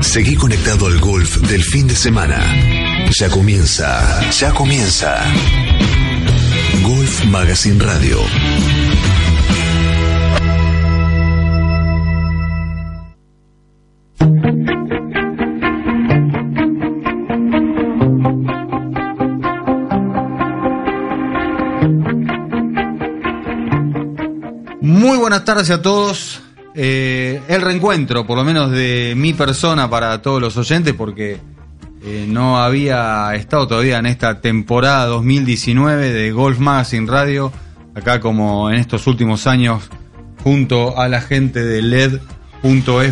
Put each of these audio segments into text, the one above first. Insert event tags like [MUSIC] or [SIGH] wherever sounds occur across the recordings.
Seguí conectado al golf del fin de semana. Ya comienza, ya comienza. Golf Magazine Radio. Muy buenas tardes a todos. Eh, el reencuentro, por lo menos de mi persona para todos los oyentes, porque eh, no había estado todavía en esta temporada 2019 de Golf Magazine Radio, acá como en estos últimos años, junto a la gente de LED.fm.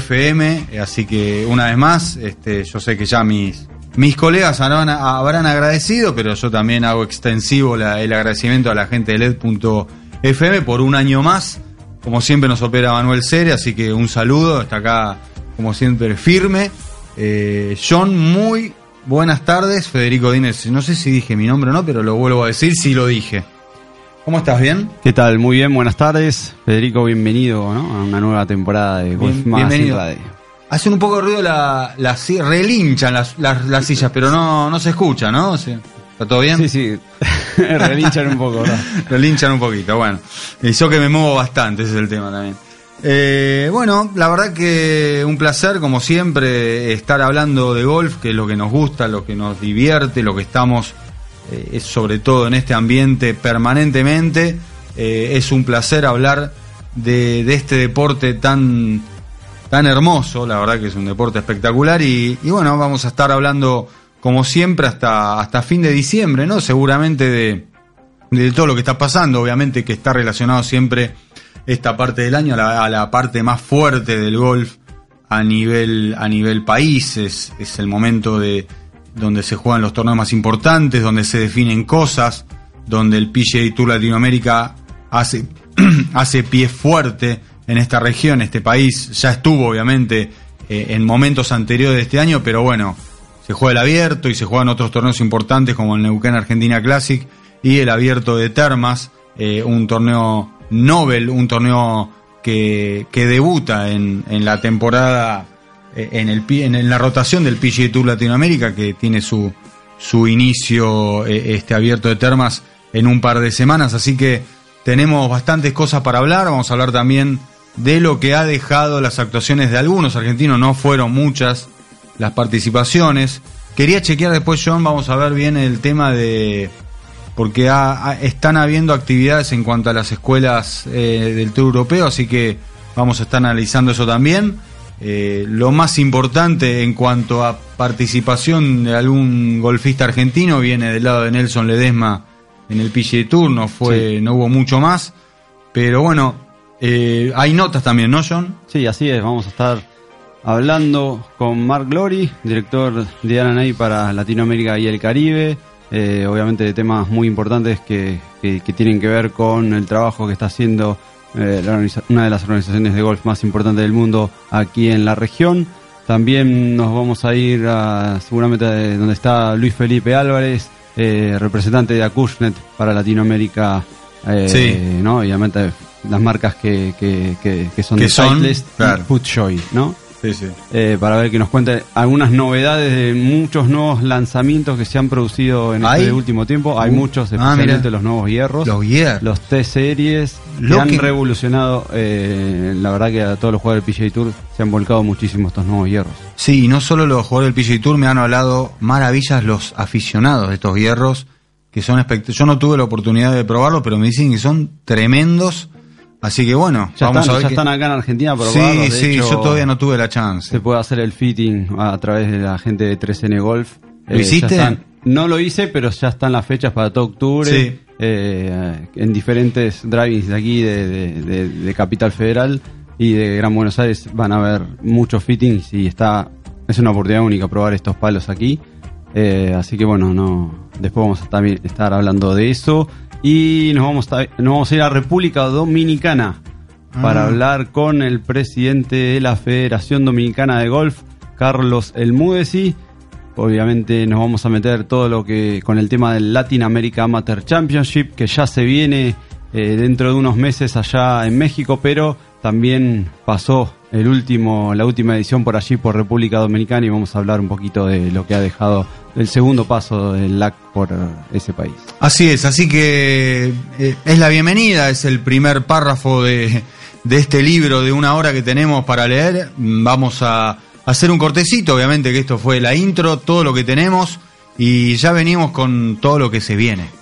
Así que una vez más, este, yo sé que ya mis, mis colegas habrán, habrán agradecido, pero yo también hago extensivo el agradecimiento a la gente de LED.fm por un año más. Como siempre nos opera Manuel Cere, así que un saludo, está acá como siempre firme. Eh, John, muy buenas tardes. Federico Dínez, no sé si dije mi nombre o no, pero lo vuelvo a decir, sí lo dije. ¿Cómo estás? ¿Bien? ¿Qué tal? Muy bien, buenas tardes. Federico, bienvenido ¿no? a una nueva temporada de Golf Bien- bienvenido. Radio. Hacen un poco de ruido la, la si- relinchan las, las, las sillas, pero no, no se escucha, ¿no? O sea, ¿Está todo bien? Sí, sí, [LAUGHS] relinchan un poco, ¿verdad? [LAUGHS] Relinchan un poquito, bueno. Y yo que me muevo bastante, ese es el tema también. Eh, bueno, la verdad que un placer, como siempre, estar hablando de golf, que es lo que nos gusta, lo que nos divierte, lo que estamos, eh, es sobre todo en este ambiente permanentemente. Eh, es un placer hablar de, de este deporte tan, tan hermoso, la verdad que es un deporte espectacular. Y, y bueno, vamos a estar hablando, como siempre, hasta, hasta fin de diciembre, ¿no? Seguramente de, de todo lo que está pasando, obviamente que está relacionado siempre esta parte del año a la, a la parte más fuerte del golf a nivel, a nivel país, es, el momento de donde se juegan los torneos más importantes, donde se definen cosas, donde el PGA Tour Latinoamérica hace, [CLEARS THROAT] hace pie fuerte en esta región, este país, ya estuvo obviamente eh, en momentos anteriores de este año, pero bueno, se juega el abierto y se juegan otros torneos importantes como el Neuquén Argentina Classic y el abierto de Termas, eh, un torneo Nobel, un torneo que, que debuta en, en la temporada, eh, en, el, en la rotación del PGA Tour Latinoamérica, que tiene su, su inicio, eh, este abierto de Termas, en un par de semanas. Así que tenemos bastantes cosas para hablar. Vamos a hablar también de lo que ha dejado las actuaciones de algunos argentinos, no fueron muchas las participaciones. Quería chequear después, John, vamos a ver bien el tema de... Porque ha- ha- están habiendo actividades en cuanto a las escuelas eh, del Tour Europeo, así que vamos a estar analizando eso también. Eh, lo más importante en cuanto a participación de algún golfista argentino viene del lado de Nelson Ledesma en el PGA Tour, no, fue, no hubo mucho más. Pero bueno, eh, hay notas también, ¿no, John? Sí, así es, vamos a estar hablando con Mark Glory, director de ANA para Latinoamérica y el Caribe, eh, obviamente de temas muy importantes que, que- que tienen que ver con el trabajo que está haciendo eh, la una de las organizaciones de golf más importantes del mundo aquí en la región. También nos vamos a ir a, seguramente a donde está Luis Felipe Álvarez, eh, representante de Acushnet para Latinoamérica, Sí. ¿no? Obviamente las marcas que, que, son de son, claro. y Footjoy, ¿no? Sí, sí. Eh, para ver que nos cuente algunas novedades de muchos nuevos lanzamientos que se han producido en ¿Hay? este último tiempo. Hay Uh, muchos, ah, especialmente mira. los nuevos hierros. Los. Los T-Series que han que- revolucionado, eh, la verdad que a todos los jugadores del PGA Tour se han volcado muchísimo estos nuevos hierros. Sí, y no solo los jugadores del PGA Tour me han hablado maravillas los aficionados de estos hierros, que son espect- Yo no tuve la oportunidad de probarlo, pero me dicen que son tremendos. Así que bueno, Ya, vamos están, a ver. ya están acá en Argentina para Sí, de sí, hecho, yo todavía no tuve la chance. Se puede hacer el fitting a, través de la gente de 3N Golf. ¿Lo ya hiciste? están- no lo hice, pero ya están las fechas para todo octubre. Sí. eh, en diferentes drivings de aquí, de, de- de- de Capital Federal y de Gran Buenos Aires, van a haber muchos fittings y está es una oportunidad única probar estos palos aquí. Eh, así que bueno, no, después vamos a estar hablando de eso. Y nos vamos a, nos vamos a ir a República Dominicana para Ah. hablar con el presidente de la Federación Dominicana de Golf, Carlos Elmudesi. Obviamente nos vamos a meter todo lo que con el tema del Latin America Amateur Championship que ya se viene eh, dentro de unos meses allá en México, pero también pasó el último la última edición por allí por República Dominicana y vamos a hablar un poquito de lo que ha dejado el segundo paso del LAC por eh, ese país. Así es, así que eh, es la bienvenida, es el primer párrafo de, de este libro de una hora que tenemos para leer. Vamos a hacer un cortecito, obviamente que esto fue la intro, todo lo que tenemos y ya venimos con todo lo que se viene.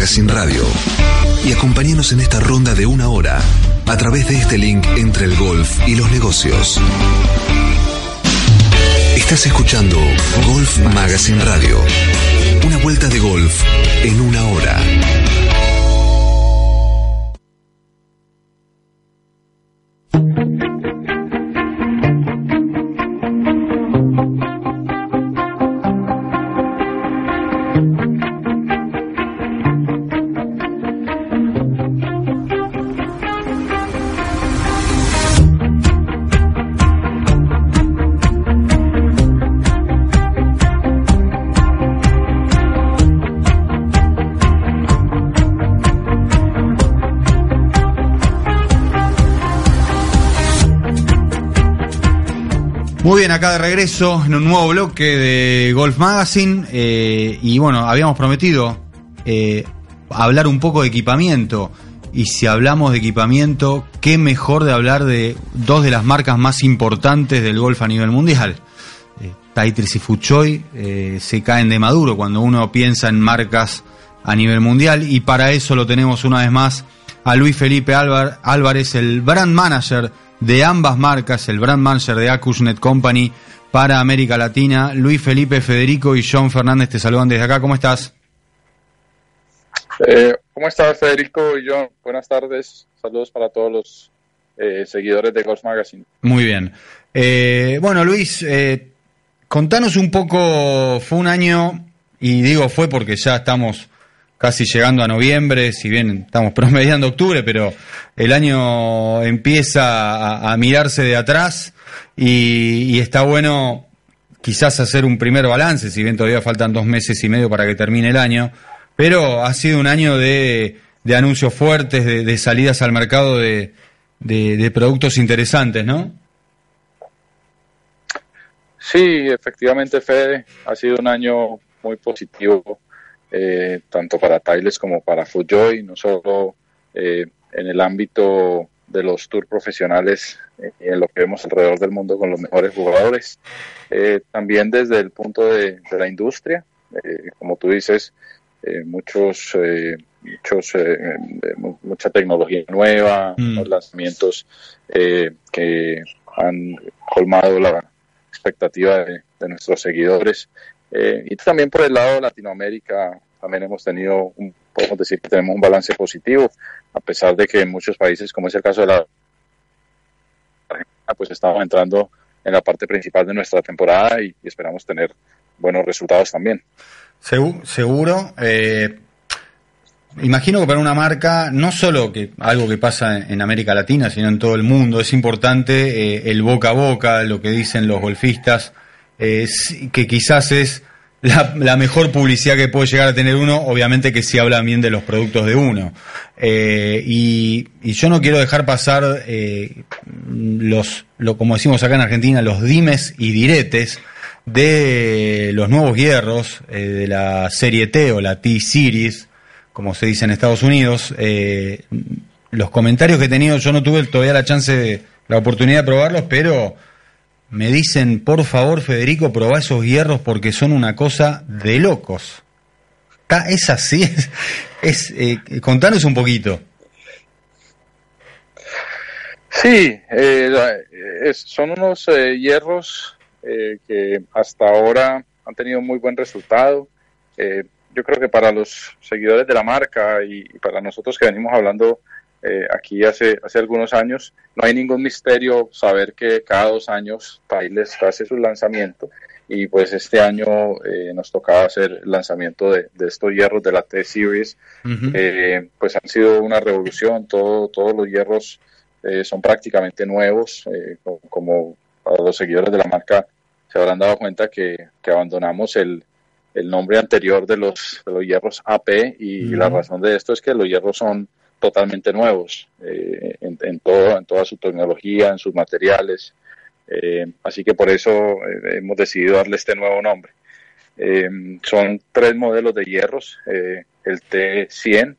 Magazine Radio y acompáñanos en esta ronda de una hora a través de este link entre el golf y los negocios. Estás escuchando Golf Magazine Radio. Una vuelta de golf en una hora. Muy bien, acá de regreso en un nuevo bloque de Golf Magazine. eh, y bueno, habíamos prometido eh, hablar un poco de equipamiento. Y si hablamos de equipamiento, qué mejor de hablar de dos de las marcas más importantes del golf a nivel mundial. Eh, y Fuchoy eh, se caen de maduro cuando uno piensa en marcas a nivel mundial. Y para eso lo tenemos una vez más a Luis Felipe Álvar- Álvarez, el brand manager de ambas marcas, el brand manager de Acusnet Company para América Latina. Luis Felipe, Federico y John Fernández te saludan desde acá. ¿Cómo estás? Eh, ¿Cómo estás, Federico y John? Buenas tardes. Saludos para todos los eh, seguidores de Golf Magazine. Muy bien. Eh, bueno, Luis, contanos un poco, fue un año, y digo fue porque ya estamos casi llegando a noviembre, si bien estamos [LAUGHS] promediando octubre, pero el año empieza a, mirarse de atrás y, está bueno quizás hacer un primer balance, si bien todavía faltan dos meses y medio para que termine el año, pero ha sido un año de, anuncios fuertes, de, salidas al mercado de, de- de productos interesantes, ¿no? Sí, efectivamente, Fede, ha sido un año muy positivo, eh, tanto para Tiles como para Fujoy, no solo eh, en el ámbito de los tours profesionales eh, y en lo que vemos alrededor del mundo con los mejores jugadores, eh, también desde el punto de, de la industria, eh, como tú dices, eh, muchos, muchos, mu- mucha tecnología nueva, Mm. los lanzamientos eh, que han colmado la expectativa de, de nuestros seguidores. Eh, y también por el lado de Latinoamérica, también hemos tenido, un, podemos decir que tenemos un balance positivo, a pesar de que en muchos países, como es el caso de la Argentina, pues estamos entrando en la parte principal de nuestra temporada y, esperamos tener buenos resultados también. Segu- seguro. eh, imagino que para una marca, no solo que algo que pasa en, en América Latina, sino en todo el mundo, es importante eh, el boca a boca, lo que dicen los golfistas, que quizás es la, la mejor publicidad que puede llegar a tener uno, obviamente que si hablan bien de los productos de uno. Eh, y, yo no quiero dejar pasar eh, los, lo, como decimos acá en Argentina, los dimes y diretes de los nuevos hierros eh, de la serie T o la T-Series, como se dice en Estados Unidos. Eh, los comentarios que he tenido, yo no tuve todavía la chance, la oportunidad de probarlos, pero me dicen, por favor, Federico, probá esos hierros porque son una cosa de locos. Es así, [LAUGHS] es, es, eh, contanos un poquito. Sí, eh, la- es- son unos eh, hierros eh, que hasta ahora han tenido muy buen resultado. Eh, yo creo que para los seguidores de la marca y para nosotros que venimos hablando eh, aquí hace, hace algunos años, no hay ningún misterio saber que cada dos años Tiles hace su lanzamiento y pues este año eh, nos tocaba hacer el lanzamiento de, de estos hierros de la T-Series. Eh, pues han sido una revolución, todo, todos los hierros son prácticamente nuevos, co- como para los seguidores de la marca se habrán dado cuenta que, que abandonamos el, el nombre anterior de los, de los hierros AP y la razón de esto es que los hierros son totalmente nuevos eh, en, en todo, en toda su tecnología, en sus materiales, eh, así que por eso eh, hemos decidido darle este nuevo nombre. Son tres modelos de hierros, el T100,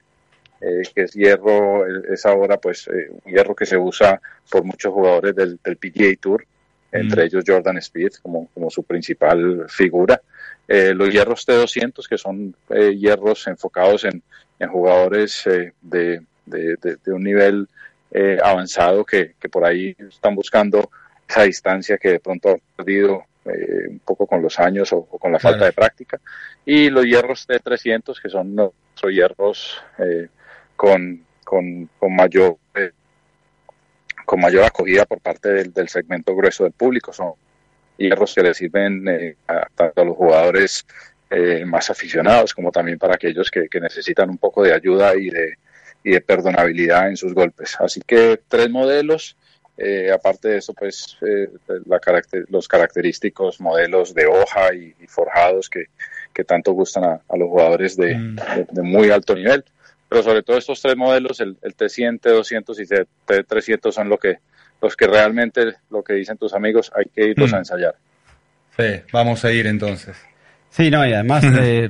eh, que es hierro, es ahora pues un hierro que se usa por muchos jugadores del, del PGA Tour, entre Mm. ellos Jordan Speed como, como su principal figura. Eh, los hierros T200, que son eh, hierros enfocados en, en jugadores eh, de, de- de- de un nivel eh, avanzado que, que por ahí están buscando esa distancia que de pronto han perdido eh, un poco con los años o, o con la falta de práctica. Y los hierros T300, que son nuestros hierros eh, con, con, con mayor con mayor acogida por parte del, del segmento grueso del público. Son hierros que le sirven eh, a, tanto a los jugadores eh, más aficionados como también para aquellos que, que necesitan un poco de ayuda y de, y de perdonabilidad en sus golpes. Así que tres modelos. Eh, aparte de eso, pues eh, la caracter- los característicos modelos de hoja y, y forjados que, que tanto gustan a, a los jugadores de, Mm. de- de muy alto nivel. Pero sobre todo estos tres modelos, el, el T100, T200 y T300 son lo que los que realmente lo que dicen tus amigos hay que irlos Mm. a ensayar. Sí, vamos a ir entonces. Sí, no, y además, [LAUGHS] eh,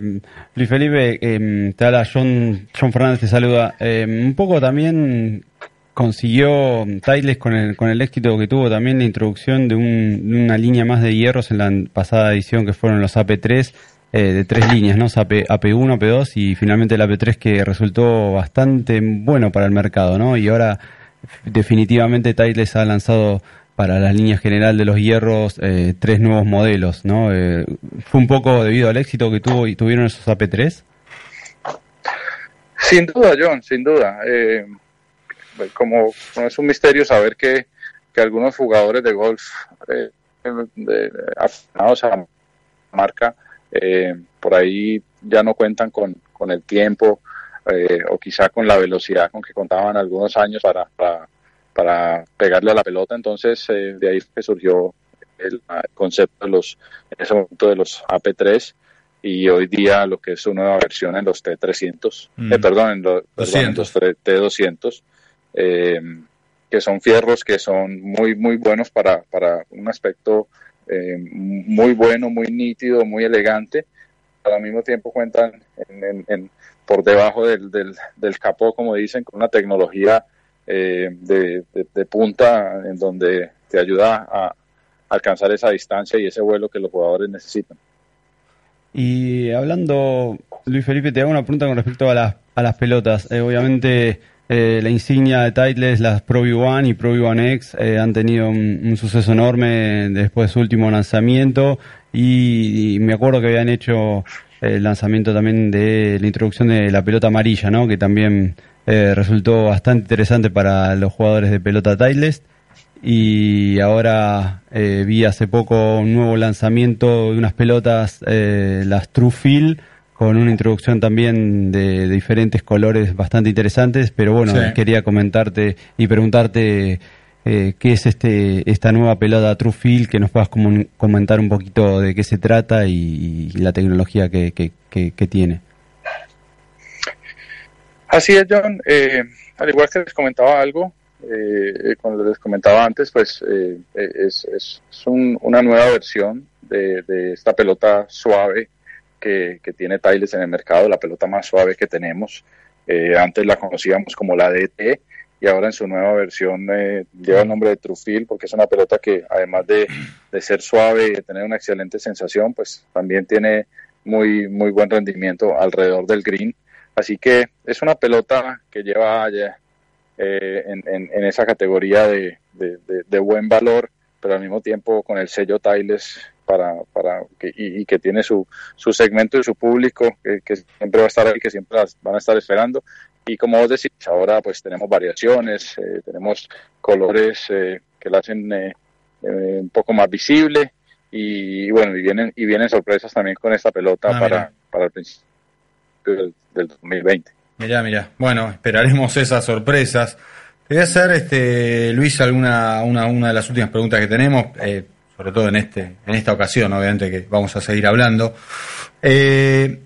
Luis Felipe, eh, te habla John, John Fernández, te saluda. Eh, un poco también consiguió Titles con el, con el éxito que tuvo también la introducción de, un- de una línea más de hierros en la pasada edición que fueron los AP3, eh, de tres líneas, ¿no? AP, AP1, AP2 y finalmente el AP3 que resultó bastante bueno para el mercado, ¿no? Y ahora definitivamente Titles ha lanzado para la línea general de los hierros eh, tres nuevos modelos, ¿no? Eh, fue un poco debido al éxito que tuvo y tuvieron esos AP3. Sin duda, John, sin duda. Eh, como no es un misterio saber que, que algunos jugadores de golf eh, aficionados a la marca eh, por ahí ya no cuentan con, con el tiempo eh, o quizá con la velocidad con que contaban algunos años para, para, para pegarle a la pelota. Entonces, eh, de ahí que surgió el, el concepto de los, en ese momento de los AP3 y hoy día lo que es su nueva versión en los T300, Mm. eh, perdón, en los, perdón, en 200. los T200, eh, que son fierros que son muy, muy buenos para, para un aspecto eh, muy bueno, muy nítido, muy elegante. Pero al mismo tiempo cuentan en, en- en- por debajo del, del, del capó, como dicen, con una tecnología eh, de, punta en donde te ayuda a alcanzar esa distancia y ese vuelo que los jugadores necesitan. Y hablando, Luis Felipe, te hago una pregunta con respecto a las, a las pelotas. Eh, obviamente, eh, la insignia de Titleist, las Pro V1 y Pro V1 X, eh, han tenido un, un suceso enorme después de su último lanzamiento. Y, y me acuerdo que habían hecho el lanzamiento también de la introducción de la pelota amarilla, ¿no? Que también eh, resultó bastante interesante para los jugadores de pelota Titleist y ahora eh, vi hace poco un nuevo lanzamiento de unas pelotas, eh, las True Feel, con una introducción también de, de diferentes colores bastante interesantes, pero bueno, Sí. quería comentarte y preguntarte eh, qué es este esta nueva pelota True Feel, que nos puedas comentar un poquito de qué se trata y, y la tecnología que, que, que- que tiene. Así es, John. Eh, al igual que les comentaba algo, eh, cuando les comentaba antes, pues eh, es, un- una nueva versión de, de esta pelota suave que, que tiene Tiles en el mercado, la pelota más suave que tenemos. Eh, antes la conocíamos como la DT y ahora en su nueva versión eh, lleva el nombre de Trufil porque es una pelota que además de, de ser suave y de tener una excelente sensación, pues también tiene muy, muy buen rendimiento alrededor del green. Así que es una pelota que lleva ya, eh, en, en- en esa categoría de, de- de- de buen valor, pero al mismo tiempo con el sello Tiles para, para que, y, y que tiene su, su segmento y su público que, que siempre va a estar ahí, que siempre las van a estar esperando. Y como vos decís, ahora pues tenemos variaciones, eh, tenemos colores eh, que la hacen eh, eh, un poco más visible y, bueno, y vienen, y vienen sorpresas también con esta pelota Ah, para, para el principio del, del 2020. Mirá, mirá. Bueno, esperaremos esas sorpresas. Te voy a hacer, este, Luis, alguna una, una de las últimas preguntas que tenemos, eh, sobre todo en este en esta ocasión, obviamente que vamos a seguir hablando. Eh,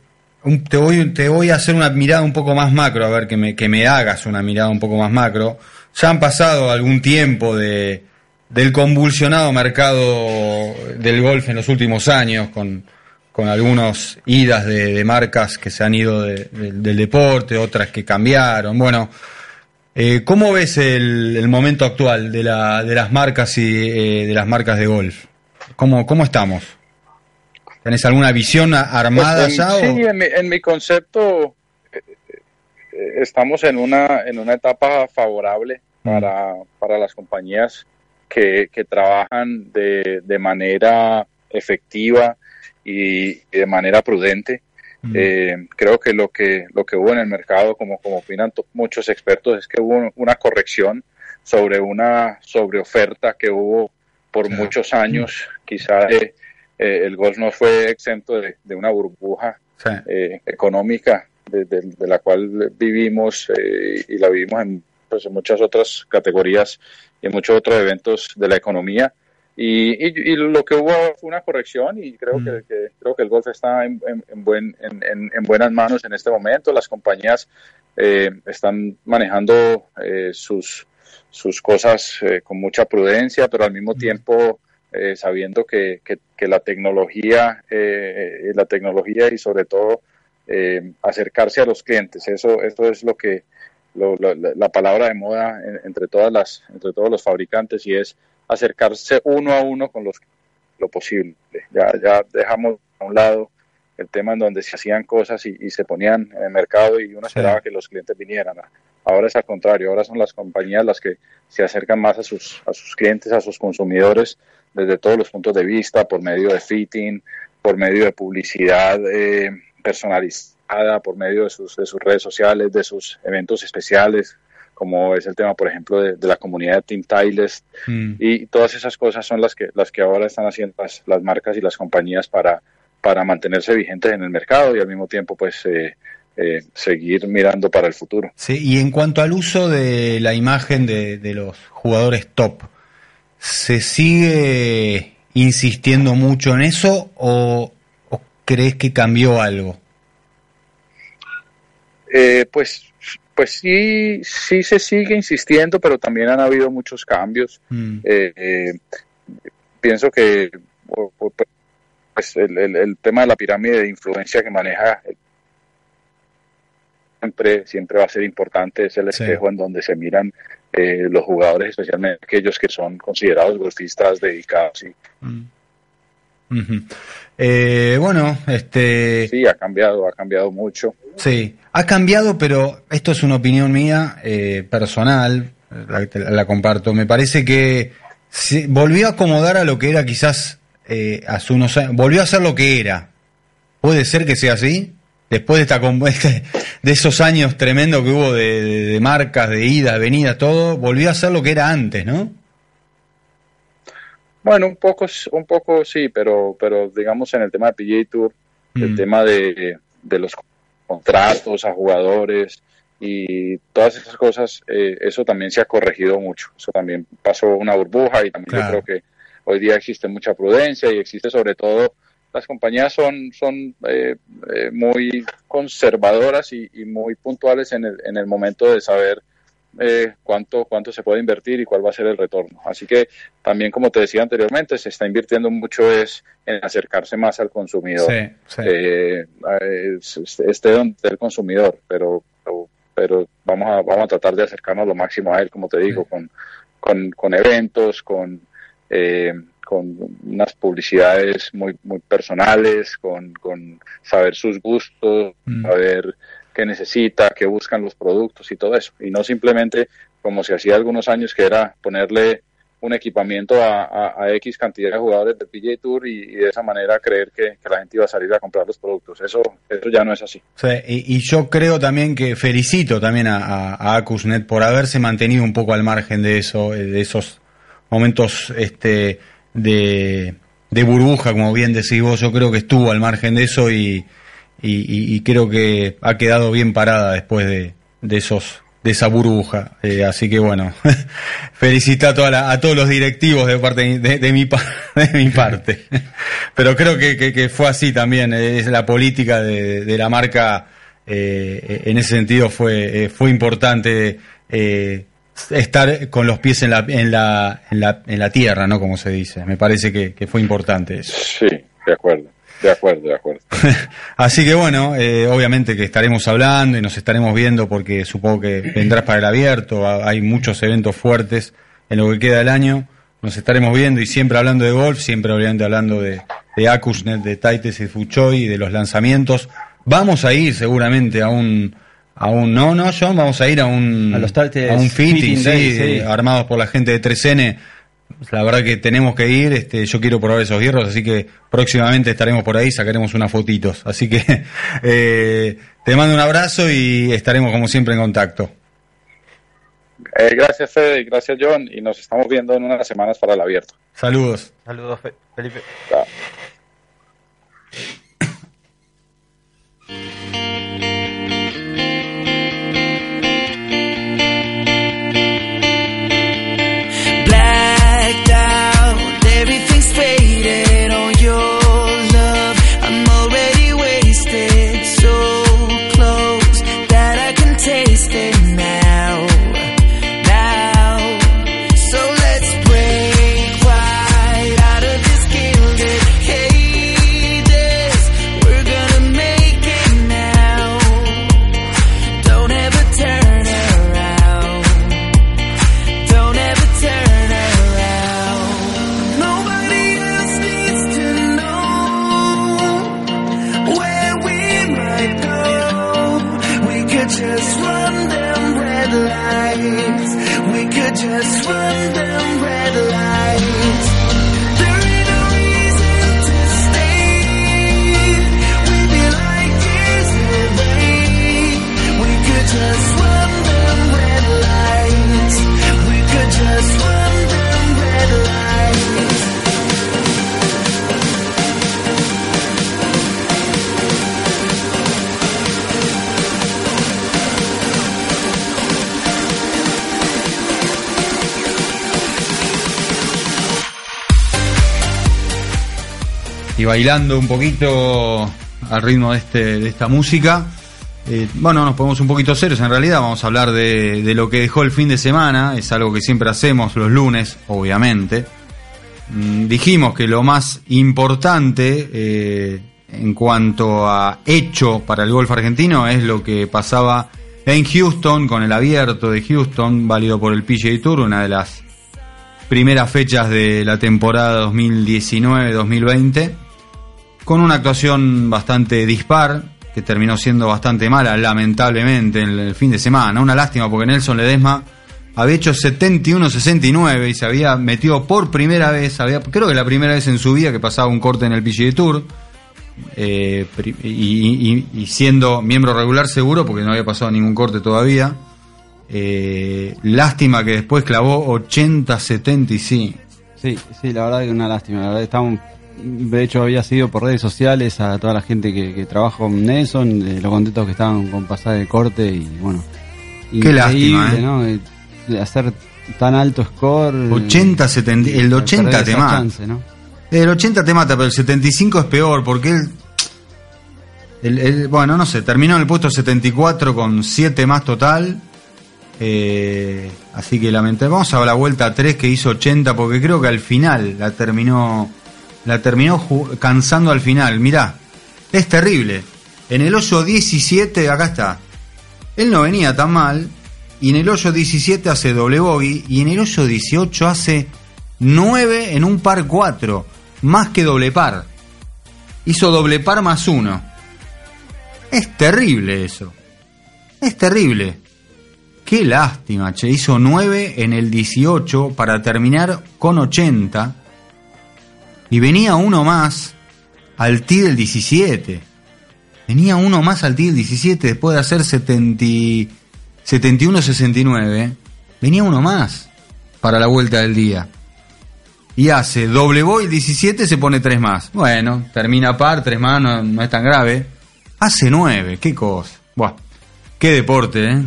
te voy te voy a hacer una mirada un poco más macro, a ver que me que me hagas una mirada un poco más macro. Ya han pasado algún tiempo de del convulsionado mercado del golf en los últimos años con con algunas idas de, de marcas que se han ido de- de- del deporte, otras que cambiaron. Bueno, eh, ¿cómo ves el, el momento actual de, la, de las marcas y eh, de las marcas de golf? ¿Cómo, cómo estamos? ¿Tenés alguna visión armada Pues, en- ya? o- Sí, en mi, en mi concepto eh, estamos en una, en una etapa favorable Mm. para, para las compañías que, que trabajan de, de manera efectiva y, de manera prudente. Mm. Eh, creo que lo que lo que hubo en el mercado, como, como opinan muchos expertos, es que hubo una corrección sobre una sobreoferta que hubo por Claro. muchos años. Quizá eh, eh, el golf no fue exento de, de una burbuja Sí. eh, económica de, de- de la cual vivimos eh, y la vivimos en, pues, en muchas otras categorías y en muchos otros eventos de la economía. Y, y- y lo que hubo fue una corrección y creo, Mm. que, que- creo que el golf está en, en- en buen, en, en- en buenas manos en este momento. Las compañías eh, están manejando eh, sus, sus cosas eh, con mucha prudencia, pero al mismo tiempo eh, sabiendo que, que, que, la tecnología, la tecnología y sobre todo acercarse a los clientes, eso, eso es lo que lo, lo, la palabra de moda entre todas las, entre todos los fabricantes y es acercarse uno a uno con los lo posible. Ya, ya dejamos a un lado el tema en donde se hacían cosas y, y se ponían en el mercado y uno esperaba que los clientes vinieran. Ahora es al contrario, ahora son las compañías las que se acercan más a sus, a sus clientes, a sus consumidores, desde todos los puntos de vista, por medio de fitting, por medio de publicidad eh, personalizada, por medio de sus, de sus redes sociales, de sus eventos especiales, como es el tema, por ejemplo, de, de la comunidad de Team Tiles, mm. y todas esas cosas son las que, las que ahora están haciendo las, las marcas y las compañías para, para mantenerse vigentes en el mercado y al mismo tiempo, pues, eh, eh, seguir mirando para el futuro. Sí, y en cuanto al uso de la imagen de, de los jugadores top, ¿se sigue insistiendo mucho en eso o, o crees que cambió algo? Eh, pues pues sí, sí se sigue insistiendo, pero también han habido muchos cambios. Mm. Eh, eh, pienso que pues, el, el, el, tema de la pirámide de influencia que maneja siempre, siempre va a ser importante, es el espejo sí. en donde se miran eh, los jugadores, especialmente aquellos que son considerados golfistas dedicados. ¿sí? Mm. Uh -huh. eh, bueno, este... Sí, ha cambiado, ha cambiado mucho. Sí, ha cambiado, pero esto es una opinión mía eh, personal, la, la, comparto. Me parece que se volvió a acomodar a lo que era quizás eh, hace unos años, volvió a ser lo que era. ¿Puede ser que sea así? Después de, esta, [LAUGHS] de esos años tremendos que hubo de, de, de marcas, de idas, venidas, todo, volvió a ser lo que era antes, ¿no? Bueno, un poco, un poco sí, pero, pero digamos en el tema de PGA Tour, mm. el tema de, de, los contratos a jugadores y todas esas cosas, eh, eso también se ha corregido mucho. Eso también pasó una burbuja y también claro. yo creo que hoy día existe mucha prudencia y existe sobre todo las compañías son, son eh, eh, muy conservadoras y, y, muy puntuales en el, en el momento de saber eh, cuánto, cuánto se puede invertir y cuál va a ser el retorno. Así que también, como te decía anteriormente, se está invirtiendo mucho es en acercarse más al consumidor. Sí, sí. Eh, esté donde el consumidor, pero, pero, vamos, a, vamos a tratar de acercarnos lo máximo a él, como te digo, sí. con, con, con, eventos, con... Eh, con unas publicidades muy muy personales, con, con saber sus gustos, mm. saber qué necesita, qué buscan los productos y todo eso. Y no simplemente como se hacía algunos años que era ponerle un equipamiento a, a, a X cantidad de jugadores del PGA Tour y, y de esa manera creer que, que, la gente iba a salir a comprar los productos. Eso, eso ya no es así. Sí, y, y, yo creo también que felicito también a, a, Acusnet por haberse mantenido un poco al margen de eso, de esos momentos este, de, de burbuja, como bien decís vos. Yo creo que estuvo al margen de eso y, y, y, creo que ha quedado bien parada después de, de esos de esa burbuja. Eh, así que bueno [LAUGHS] felicita a, a todos los directivos de parte de, de, mi, [LAUGHS] de mi parte. [LAUGHS] Pero creo que, que, que, fue así también es la política de, de la marca eh, en ese sentido fue eh, fue importante eh, estar con los pies en la, en la en la en la tierra no como se dice. Me parece que, que fue importante eso. Sí de acuerdo de acuerdo, de acuerdo. [LAUGHS] Así que bueno, eh, obviamente que estaremos hablando y nos estaremos viendo porque supongo que vendrás para el abierto, hay muchos eventos fuertes en lo que queda del año, nos estaremos viendo y siempre hablando de golf, siempre obviamente hablando de, de Acusnet, de Taites y Fuchoy, de los lanzamientos. Vamos a ir seguramente a un, a un, no, no, John, vamos a ir a un, a, los a un fitting, sí, sí, armados por la gente de 3N la verdad que tenemos que ir, este, yo quiero probar esos hierros, así que próximamente estaremos por ahí, sacaremos unas fotitos. Así que [LAUGHS] eh, te mando un abrazo y estaremos como siempre en contacto. Eh, gracias Fede, gracias John, y nos estamos viendo en unas semanas para el abierto. Saludos. Saludos Felipe. Chao. Bailando un poquito al ritmo de, este, de esta música. Eh, bueno, nos ponemos un poquito serios en realidad, vamos a hablar de, de lo que dejó el fin de semana, es algo que siempre hacemos los lunes, obviamente. Mm, dijimos que lo más importante eh, en cuanto a hecho para el golf argentino es lo que pasaba en Houston con el abierto de Houston, válido por el PGA Tour, una de las primeras fechas de la temporada 2019-2020, con una actuación bastante dispar, que terminó siendo bastante mala, lamentablemente, en el fin de semana. Una lástima porque Nelson Ledesma había hecho 71-69 y se había metido por primera vez, creo que la primera vez en su vida que pasaba un corte en el PGA Tour. eh, y, y- y siendo miembro regular seguro, porque no había pasado ningún corte todavía. Eh, lástima que después clavó 80-75. Sí, sí, la verdad que una lástima. La verdad que estamos, de hecho, había sido por redes sociales a toda la gente que, que trabaja con Nelson, de lo contentos que estaban con pasar el corte y bueno. Qué lástima, ¿eh? ¿no? De- hacer tan alto score. 80, 70, el perder 80 te mata. chance, ¿no? El 80 te mata, pero el 75 es peor porque él. el- el- bueno, no sé, terminó en el puesto 74 con 7 más total. Eh, así que lamentablemente. Vamos a la vuelta 3 que hizo 80 porque creo que al final la terminó. La terminó cansando al final. Mirá, es terrible. En el hoyo 17, acá está. Él no venía tan mal. Y en el hoyo 17 hace doble bogey. Y en el hoyo 18 hace 9 en un par 4. Más que doble par. Hizo doble par más uno. Es terrible eso. Es terrible. Qué lástima, che. Hizo 9 en el 18 para terminar con 80. Y venía uno más al tee del 17. Venía uno más al tee del 17 después de hacer 70, 71-69. Venía uno más para la vuelta del día. Y hace doble boy el 17, se pone tres más. Bueno, termina par, tres más, no, es tan grave. Hace nueve, qué cosa. Buah, qué deporte, ¿eh?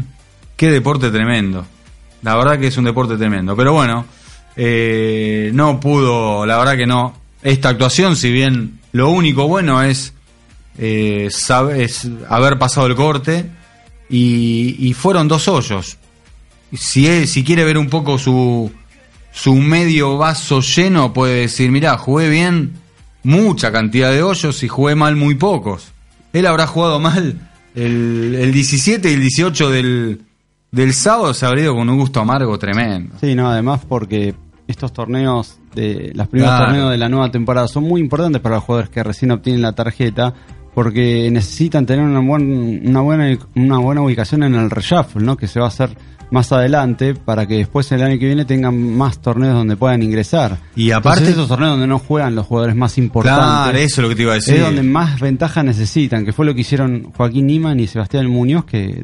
Qué deporte tremendo. La verdad que es un deporte tremendo. Pero bueno, eh, no pudo, la verdad que no. Esta actuación, si bien lo único bueno es, eh, es haber pasado el corte y, fueron dos hoyos. Si, si quiere ver un poco su, su medio vaso lleno, puede decir, mirá, jugué bien mucha cantidad de hoyos y jugué mal muy pocos. Él habrá jugado mal el, el 17 y el 18 del, del sábado, se habría ido con un gusto amargo tremendo. Sí, no, además porque estos torneos, de los primeros Claro. torneos de la nueva temporada son muy importantes para los jugadores que recién obtienen la tarjeta porque necesitan tener una, buen- una buena una buena ubicación en el reshuffle, ¿no? Que se va a hacer más adelante para que después el año que viene tengan más torneos donde puedan ingresar. Y aparte- Entonces, esos torneos donde no juegan los jugadores más importantes. Claro, eso es lo que te iba a decir. Es donde más ventaja necesitan, que fue lo que hicieron Joaquín Niman y Sebastián Muñoz que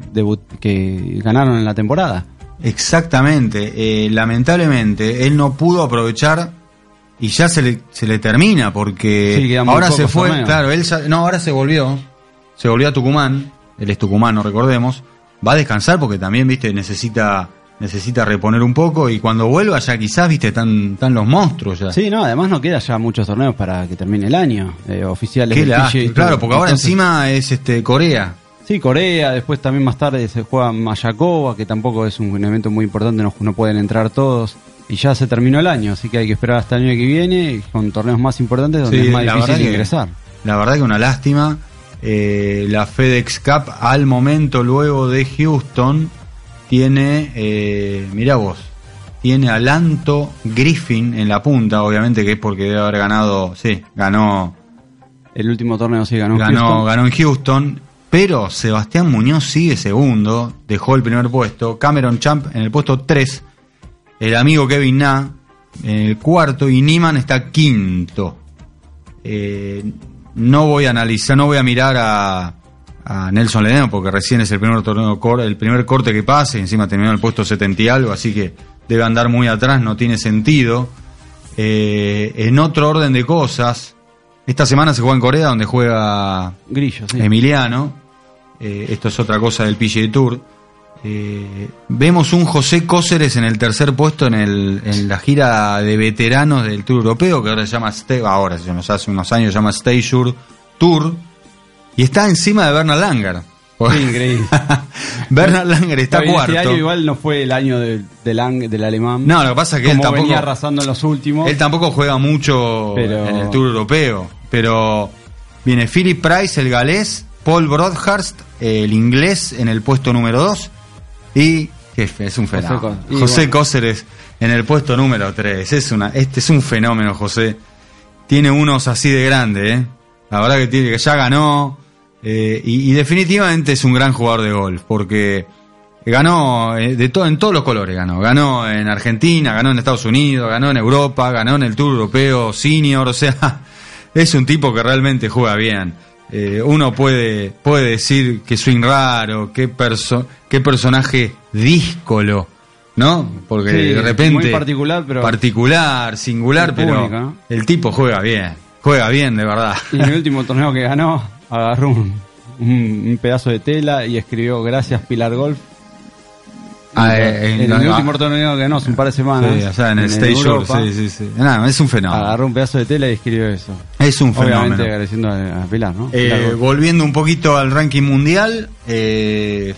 que ganaron en la temporada. Exactamente. Eh, lamentablemente, él no pudo aprovechar y ya se le, se le termina porque Sí, ahora se fue, claro, él ya- no, ahora se volvió, se volvió a Tucumán, él es tucumano, recordemos, va a descansar porque también, viste, necesita necesita reponer un poco y cuando vuelva ya quizás, viste, están, están los monstruos ya. Sí, no, además no queda ya muchos torneos para que termine el año, eh, oficiales. Del. Claro, porque ahora Entonces, encima es este Corea. Sí, Corea, después también más tarde se juega Mayakoba, que tampoco es un evento muy importante, no, no pueden entrar todos. Y ya se terminó el año, así que hay que esperar hasta el año que viene con torneos más importantes donde Sí, es más difícil que- ingresar. La verdad que una lástima. Eh, la FedEx Cup al momento luego de Houston tiene, eh, mira vos, tiene a Lanto Griffin en la punta, obviamente que es porque debe haber ganado, sí, ganó, El último torneo sí ganó. ganó, Houston. ganó en Houston, pero Sebastián Muñoz sigue segundo, dejó el primer puesto, Cameron Champ en el puesto 3, el amigo Kevin Na en el cuarto y Niman está quinto. Eh, no voy a analizar, no voy a mirar a, a Nelson Ledesma porque recién es el primer torneo el primer corte que pase, encima terminó en el puesto 70 y algo, así que debe andar muy atrás, no tiene sentido. Eh, en otro orden de cosas, esta semana se juega en Corea donde juega Grillo, sí. Emiliano. Eh, esto es otra cosa del PGA Tour. Eh, vemos un José Cóceres en el tercer puesto en, el, en la gira de veteranos del Tour Europeo, que ahora se llama ahora se llama, hace unos años se llama Stage Tour, y está encima de Bernard Langer. Sí, increíble. [LAUGHS] Bernard Langer está bien, cuarto. Este año igual no fue el año de- del, ang- del alemán. No, lo que pasa es que él tampoco, venía arrasando en los últimos. él tampoco juega mucho Pero- en el Tour Europeo. Pero viene Philip Price, el galés, Paul Broadhurst, el inglés, en el puesto número 2. Y que es un fenómeno. José José. Cóceres en el puesto número 3. Es una, este es un fenómeno, José. Tiene unos así de grande, ¿eh? La verdad que, tiene, que ya ganó. eh, y, y definitivamente es un gran jugador de golf. Porque ganó eh, de todo en todos los colores ganó ganó en Argentina ganó en Estados Unidos ganó en Europa ganó en el Tour Europeo Senior o sea [LAUGHS] es un tipo que realmente juega bien Eh, uno puede puede decir que swing raro qué perso qué personaje díscolo no porque Sí, de repente muy particular, pero- particular singular pero público, ¿no? el tipo juega bien juega bien de verdad Y en el último torneo que ganó, agarró un, un- un pedazo de tela y escribió Gracias Pilar Golf. Ah, eh, en, en- el último torneo que ganó hace un par de semanas. Sí, o sea, en el Stage Show, sí, sí, sí. Nada, es un fenómeno. Agarró un pedazo de tela y escribió eso. Es un fenómeno. Obviamente agradeciendo a, a Pilar, ¿no? Eh, Pilar volviendo un poquito al ranking mundial, eh,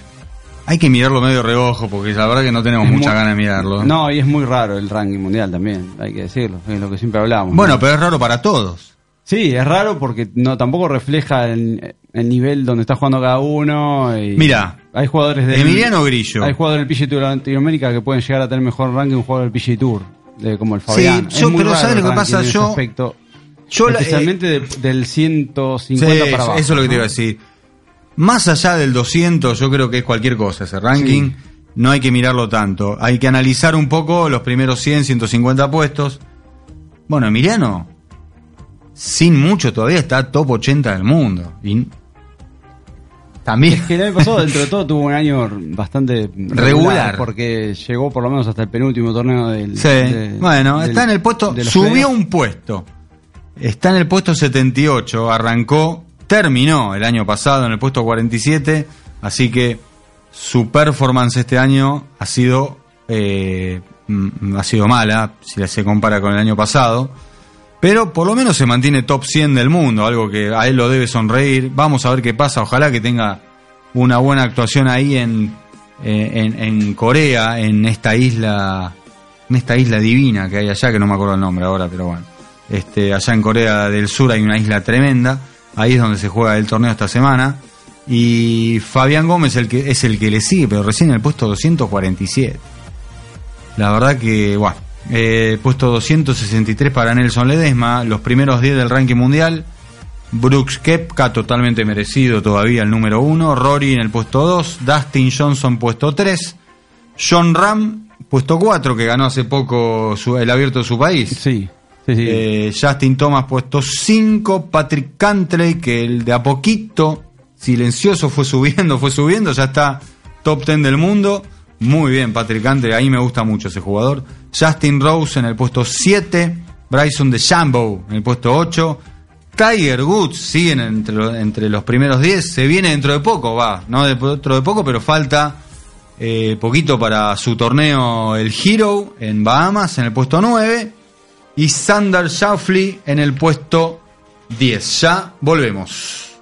hay que mirarlo medio reojo porque la verdad que no tenemos Es mucha muy- ganas de mirarlo. No, y es muy raro el ranking mundial también, hay que decirlo, es lo que siempre hablamos. Bueno, ¿no? pero es raro para todos. Sí, es raro porque no tampoco refleja el, el nivel donde está jugando cada uno. Y Mira, hay jugadores de Emiliano Grillo. Hay jugadores del PGA Tour de Latinoamérica que pueden llegar a tener mejor ranking que un jugador del PGA Tour, de, como el Fabián. yo- Es muy pero ¿sabes lo que pasa? Yo- aspecto. Yo especialmente de- del 150 Sí, para abajo. Eso es lo que te iba a decir. Más allá del 200, yo creo que es cualquier cosa ese ranking. No hay que mirarlo tanto. Hay que analizar un poco los primeros 100, 150 puestos. Bueno, Emiliano, sin mucho todavía está top 80 del mundo. Y también. Es que el año pasado, dentro de todo, tuvo un año bastante Regular. Porque llegó por lo menos hasta el penúltimo torneo del. Sí, de- bueno, del- está en el puesto, subió un puesto. Está en el puesto 78, arrancó, terminó el año pasado en el puesto 47, así que su performance este año ha sido eh, mm, ha sido mala si se compara con el año pasado, pero por lo menos se mantiene top 100 del mundo, algo que a él lo debe sonreír. Vamos a ver qué pasa, ojalá que tenga una buena actuación ahí en, eh, en, en Corea, en esta isla, en esta isla divina que hay allá, que no me acuerdo el nombre ahora, pero bueno. Este, allá en Corea del Sur hay una isla tremenda, ahí es donde se juega el torneo esta semana. Y Fabián Gómez el que, es el que le sigue, pero recién en el puesto 247. La verdad que, bueno, eh, puesto 263 para Nelson Ledesma, los primeros 10 del ranking mundial. Brooks Kepka totalmente merecido todavía el número 1. Rory en el puesto 2. Dustin Johnson puesto 3. John Ram puesto 4 que ganó hace poco su- el abierto de su país. Sí, sí, sí. Eh, Justin Thomas puesto 5, Patrick Cantley, que el de a poquito, silencioso, fue subiendo, fue subiendo, ya está top 10 del mundo. Muy bien, Patrick Cantley, ahí me gusta mucho ese jugador. Justin Rose en el puesto 7, Bryson de Shambo en el puesto 8. Tiger Woods siguen entre, entre los primeros 10, se viene dentro de poco, va, no de- dentro de poco, pero falta eh, poquito para su torneo el Hero en Bahamas en el puesto 9 y Sander Schauffele en el puesto 10. Ya volvemos.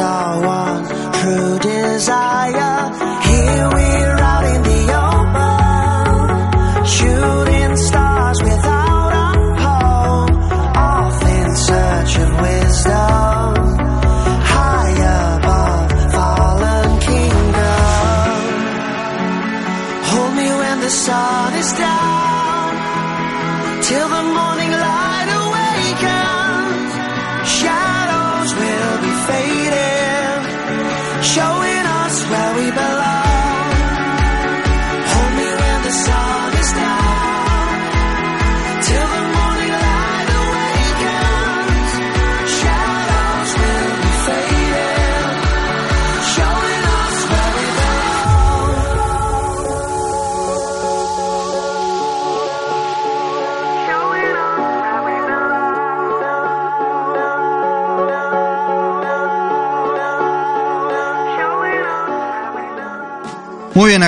Our one true desire.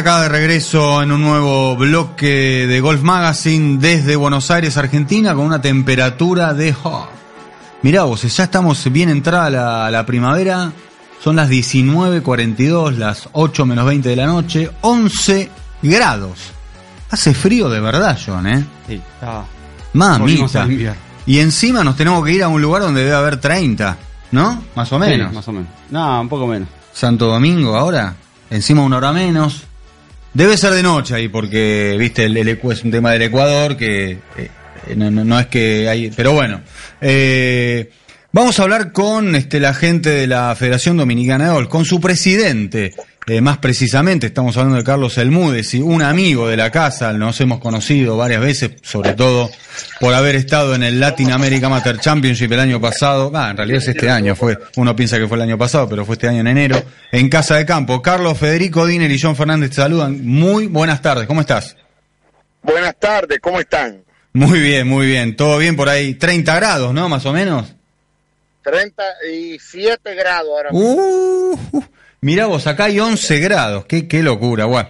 Acá de regreso en un nuevo bloque de Golf Magazine desde Buenos Aires, Argentina, con una temperatura de... oh, mirá vos, ya estamos bien entrada la, la primavera, son las 19.42, las 8 menos 20 de la noche, 11 grados. Hace frío de verdad, John, ¿eh? Sí, está. Mamita. Y encima nos tenemos que ir a un lugar donde debe haber 30, ¿no? Más o menos. Sí, más o menos. No, un poco menos. Santo Domingo ahora, encima una hora menos. Debe ser de noche ahí porque, viste, el, el es un tema del Ecuador que eh, no, no- no es que hay... Pero bueno, eh, vamos a hablar con este, la gente de la Federación Dominicana de Golf, con su presidente. Eh, más precisamente, estamos hablando de Carlos Elmúdez, y un amigo de la casa, nos hemos conocido varias veces, sobre todo por haber estado en el Latin America Amateur Championship el año pasado, ah, en realidad es este año, fue, uno piensa que fue el año pasado, pero fue este año en enero, en Casa de Campo. Carlos, Federico Diner y John Fernández te saludan. Muy buenas tardes, ¿cómo estás? Buenas tardes, ¿cómo están? Muy bien, muy bien, todo bien por ahí, 30 grados, ¿no? Más o menos. 37 grados ahora mismo. Uh, uh, mirá vos, acá hay 11 grados, qué, qué locura, guau.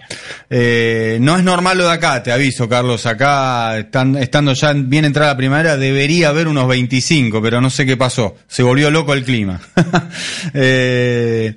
Eh, no es normal lo de acá, te aviso, Carlos, acá estando ya bien entrada la primavera, debería haber unos 25, pero no sé qué pasó, se volvió loco el clima. [LAUGHS] Eh,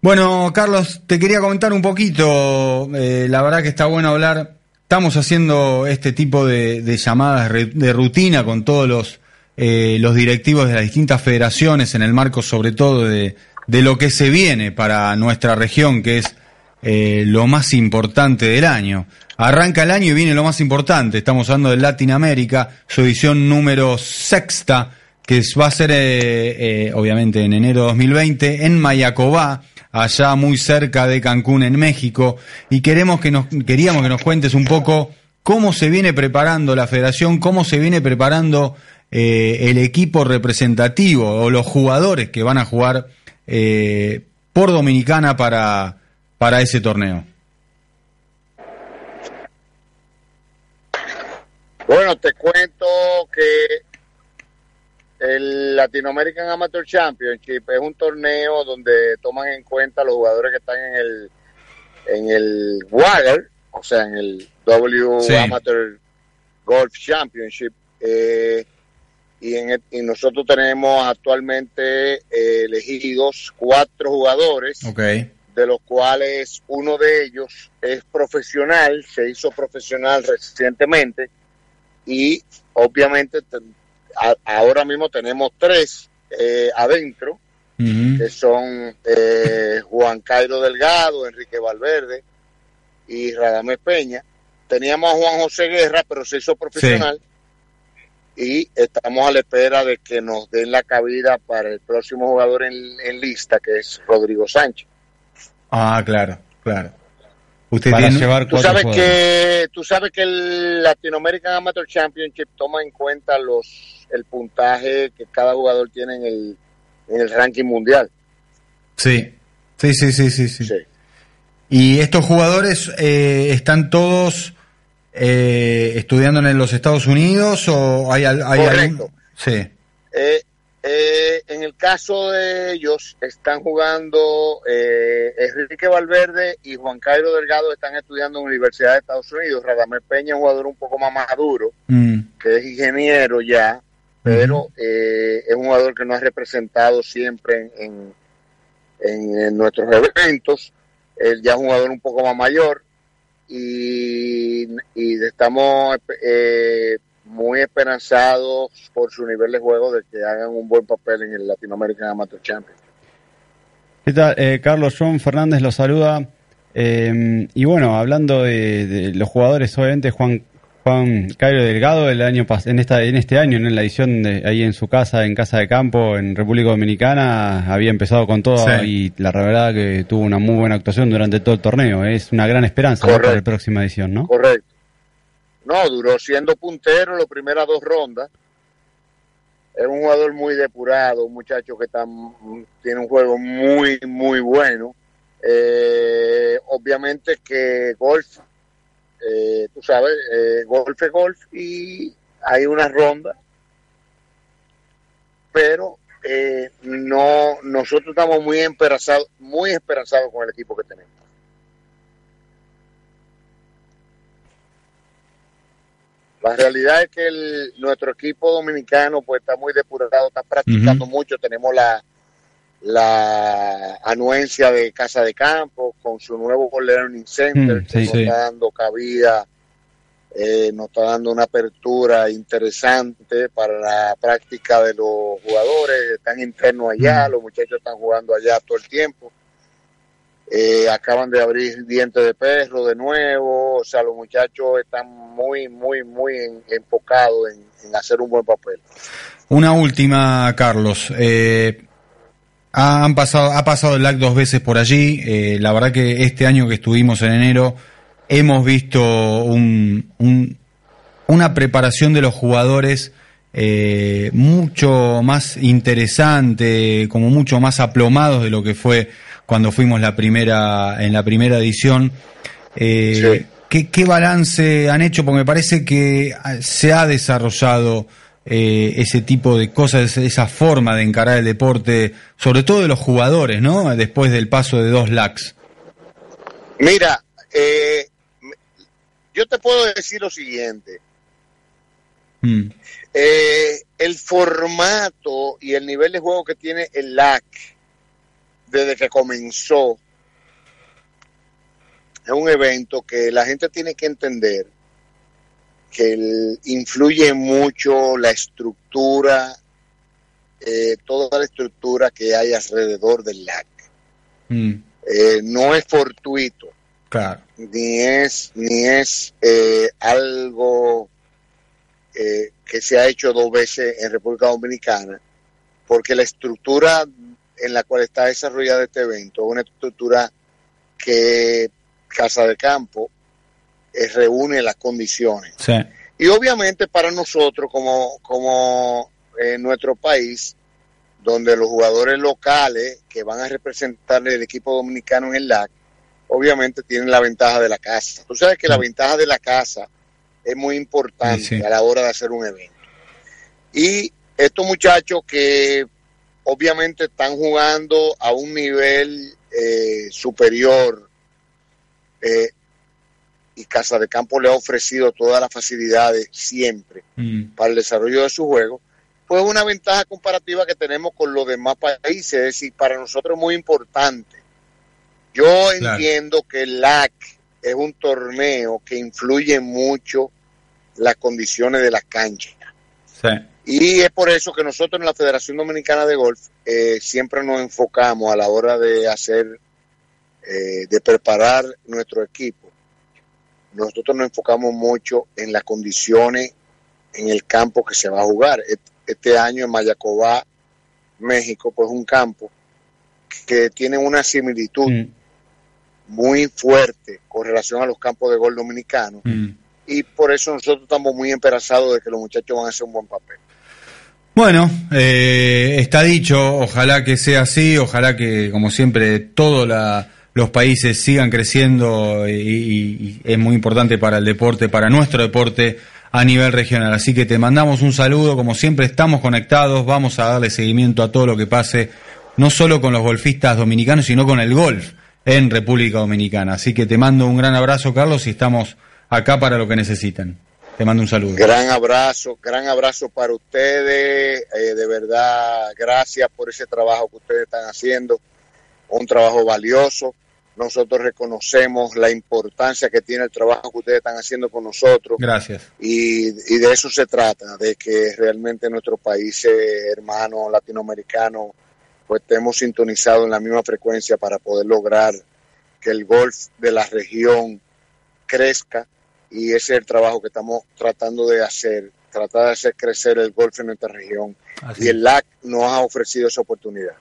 bueno, Carlos, te quería comentar un poquito, eh, la verdad que está bueno hablar, estamos haciendo este tipo de, llamadas de rutina con todos los, eh, los directivos de las distintas federaciones en el marco sobre todo de, de lo que se viene para nuestra región, que es eh, lo más importante del año. Arranca el año y viene lo más importante, estamos hablando de Latinoamérica, su edición número sexta, que va a ser eh, eh, obviamente en enero de 2020 en Mayacobá, allá muy cerca de Cancún en México, y queremos que nos queríamos que nos cuentes un poco cómo se viene preparando la federación, cómo se viene preparando eh, el equipo representativo o los jugadores que van a jugar eh, por Dominicana para, para ese torneo. Bueno, te cuento que el Latin American Amateur Championship es un torneo donde toman en cuenta los jugadores que están en el en el WAGR, o sea, en el W Sí. Amateur Golf Championship. eh, y, en el- y nosotros tenemos actualmente eh, elegidos cuatro jugadores de los cuales uno de ellos es profesional, se hizo profesional recientemente y obviamente a- ahora mismo tenemos tres eh, adentro, que son eh, Juan Cairo Delgado, Enrique Valverde y Radamés Peña. Teníamos a Juan José Guerra, pero se hizo profesional. Y estamos a la espera de que nos den la cabida para el próximo jugador en, en lista, que es Rodrigo Sánchez. Ah, claro, claro. Usted Para tiene- llevar Tú sabes jugadores. que tú sabes que el Latino American Amateur Championship toma en cuenta los el puntaje que cada jugador tiene en el en el ranking mundial. Sí, sí, sí, sí, sí. sí. Sí. ¿Y estos jugadores eh, están todos eh, estudiando en los Estados Unidos o hay, hay Correcto. algún- Sí. Eh, eh, en el caso de ellos están jugando eh, Enrique Valverde y Juan Cairo Delgado están estudiando en la Universidad de Estados Unidos. Radamés Peña es un jugador un poco más maduro, Mm, que es ingeniero ya, pero eh, es un jugador que nos ha representado siempre en, en, en nuestros eventos. Él ya es un jugador un poco más mayor y, y estamos eh, muy esperanzados por su nivel de juego de que hagan un buen papel en el Latino American Amateur Championship. Eh, Carlos John Fernández lo saluda. Eh, y bueno, hablando de los jugadores, obviamente Juan Juan Cairo Delgado el año pas- en esta en este año en la edición de ahí en su casa en casa de campo en República Dominicana había empezado con todo Sí. y la verdad que tuvo una muy buena actuación durante todo el torneo es una gran esperanza para la próxima edición no Correcto. No, duró siendo puntero las primeras dos rondas. Es un jugador muy depurado, un muchacho que está, tiene un juego muy, muy bueno. Eh, obviamente que golf, eh, tú sabes, eh, golf es golf y hay una ronda, pero eh, no, nosotros estamos muy esperanzados, muy esperanzados con el equipo que tenemos. La realidad es que el- nuestro equipo dominicano pues está muy depurado, está practicando mucho, tenemos la, la anuencia de Casa de Campo con su nuevo Learning Center Mm, que nos sí. está dando cabida, eh, nos está dando una apertura interesante para la práctica de los jugadores, están internos allá, Mm. los muchachos están jugando allá todo el tiempo. Eh, acaban de abrir dientes de perro de nuevo, o sea, los muchachos están muy, muy, muy en- enfocados en, en hacer un buen papel. Una última, Carlos. Eh, ha- han pasado, ha pasado el LAC dos veces por allí. Eh, la verdad que este año que estuvimos en enero hemos visto un- un- una preparación de los jugadores eh, mucho más interesante, como mucho más aplomados de lo que fue cuando fuimos la primera en la primera edición. Eh, Sí. ¿qué, qué balance han hecho? Porque me parece que ah, se ha desarrollado eh, ese tipo de cosas, esa forma de encarar el deporte, sobre todo de los jugadores, ¿no? Después del paso de dos lacs. Mira, eh, yo te puedo decir lo siguiente. Mm, Eh, el formato y el nivel de juego que tiene el LAC desde que comenzó es un evento que la gente tiene que entender que el- influye mucho la estructura, eh, toda la estructura que hay alrededor del LAC. mm, Eh, no es fortuito claro. ni es ni es eh, algo que se ha hecho dos veces en República Dominicana porque la estructura en la cual está desarrollado este evento es una estructura que Casa de Campo eh, reúne las condiciones Sí. y obviamente para nosotros como, como en nuestro país, donde los jugadores locales que van a representar el equipo dominicano en el LAC, obviamente tienen la ventaja de la casa. Tú sabes que la ventaja de la casa es muy importante sí. a la hora de hacer un evento. Y estos muchachos que obviamente están jugando a un nivel eh, superior eh, y Casa de Campo le ha ofrecido todas las facilidades siempre Mm, para el desarrollo de su juego, pues una ventaja comparativa que tenemos con los demás países, es decir, para nosotros es muy importante. Yo Claro. entiendo que el LAC es un torneo que influye mucho las condiciones de la cancha. sí. Y es por eso que nosotros en la Federación Dominicana de Golf eh, siempre nos enfocamos a la hora de hacer, eh, de preparar nuestro equipo. Nosotros nos enfocamos mucho en las condiciones en el campo que se va a jugar. Et- Este año en Mayacobá, México, pues un campo que tiene una similitud Mm. muy fuerte con relación a los campos de gol dominicanos. Mm. Y por eso nosotros estamos muy esperanzados de que los muchachos van a hacer un buen papel. Bueno, eh, está dicho, ojalá que sea así, ojalá que, como siempre, todos la- los países sigan creciendo y, es muy importante para el deporte, para nuestro deporte a nivel regional. Así que te mandamos un saludo, como siempre estamos conectados, vamos a darle seguimiento a todo lo que pase, no solo con los golfistas dominicanos, sino con el golf en República Dominicana. Así que te mando un gran abrazo, Carlos, y estamos acá para lo que necesitan. Te mando un saludo. Gran abrazo, gran abrazo para ustedes. eh, de verdad, gracias por ese trabajo que ustedes están haciendo. Un trabajo valioso. Nosotros reconocemos la importancia que tiene el trabajo que ustedes están haciendo con nosotros. Gracias. Y, y de eso se trata, de que realmente nuestros países hermanos latinoamericanos pues estemos sintonizados en la misma frecuencia para poder lograr que el golf de la región crezca y ese es el trabajo que estamos tratando de hacer, tratar de hacer crecer el golf en nuestra región Así y el LAC nos ha ofrecido esa oportunidad.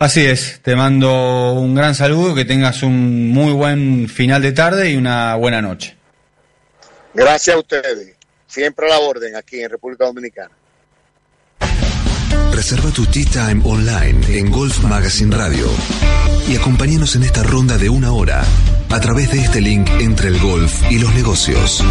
Así es, te mando un gran saludo, que tengas un muy buen final de tarde y una buena noche. Gracias a ustedes, siempre a la orden aquí en República Dominicana. Reserva tu Tea Time online en Golf Magazine Radio y acompáñanos en esta ronda de una hora a través de este link entre el golf y los negocios.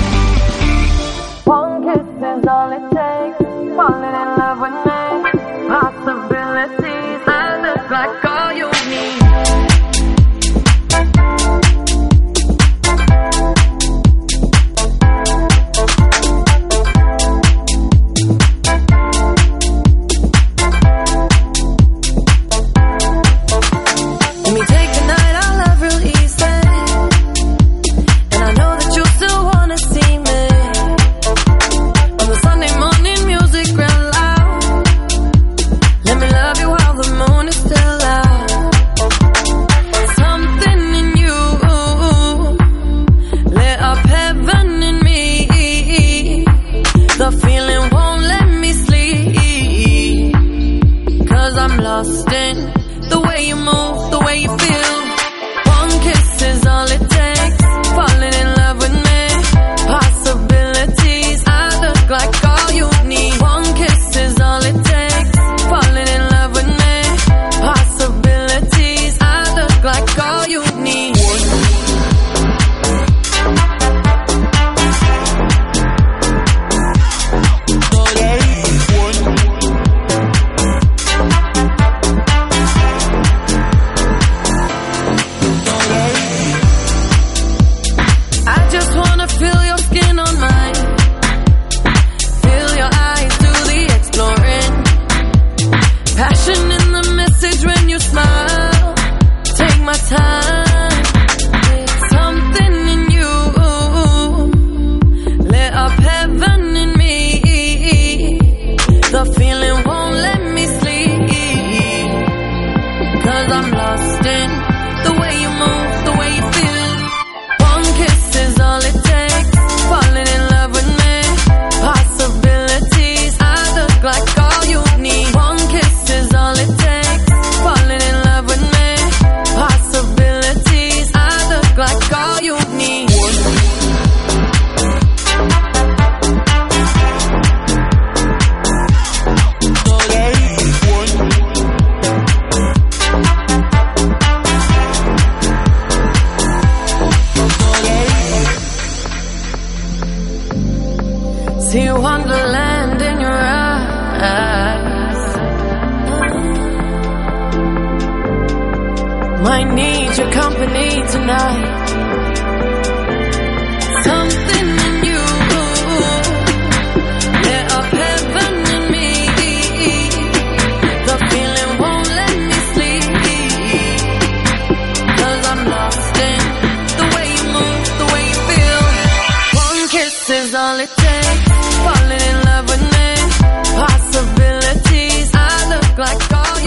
Tonight.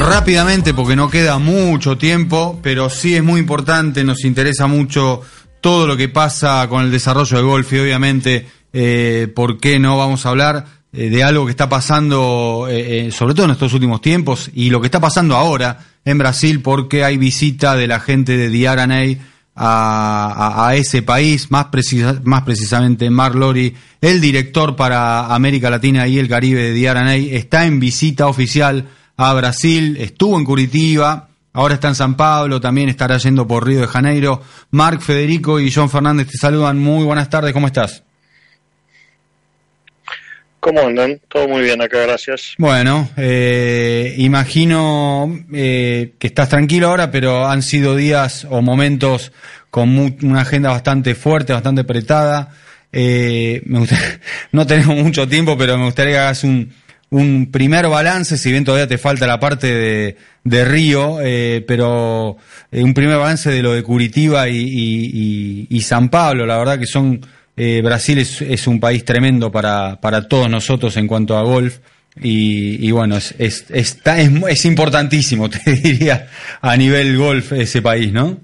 Rápidamente, porque no queda mucho tiempo, pero sí es muy importante, nos interesa mucho todo lo que pasa con el desarrollo del golf y obviamente, eh, ¿por qué no vamos a hablar eh, de algo que está pasando, eh, eh, sobre todo en estos últimos tiempos, y lo que está pasando ahora en Brasil, porque hay visita de la gente de DRNA a, ese país, más, precisa- más precisamente Mark Lori, el director para América Latina y el Caribe de DRNA, está en visita oficial a Brasil, estuvo en Curitiba, ahora está en San Pablo, también estará yendo por Río de Janeiro. Mark, Federico y John Fernández te saludan, muy buenas tardes, ¿cómo estás? ¿Cómo andan? Todo muy bien acá, gracias. Bueno, eh, imagino eh, que estás tranquilo ahora, pero han sido días o momentos con una agenda bastante fuerte, bastante apretada. Eh, me [LAUGHS] no tenemos mucho tiempo, pero me gustaría que hagas un, un primer balance, si bien todavía te falta la parte de, de Río, eh, pero eh, un primer balance de lo de Curitiba y, y- San Pablo. La verdad que son eh, Brasil es, es un país tremendo para, para todos nosotros en cuanto a golf. Y, y bueno, es, es, es, mu- es importantísimo, [LAUGHS] te diría, a nivel golf ese país, ¿no?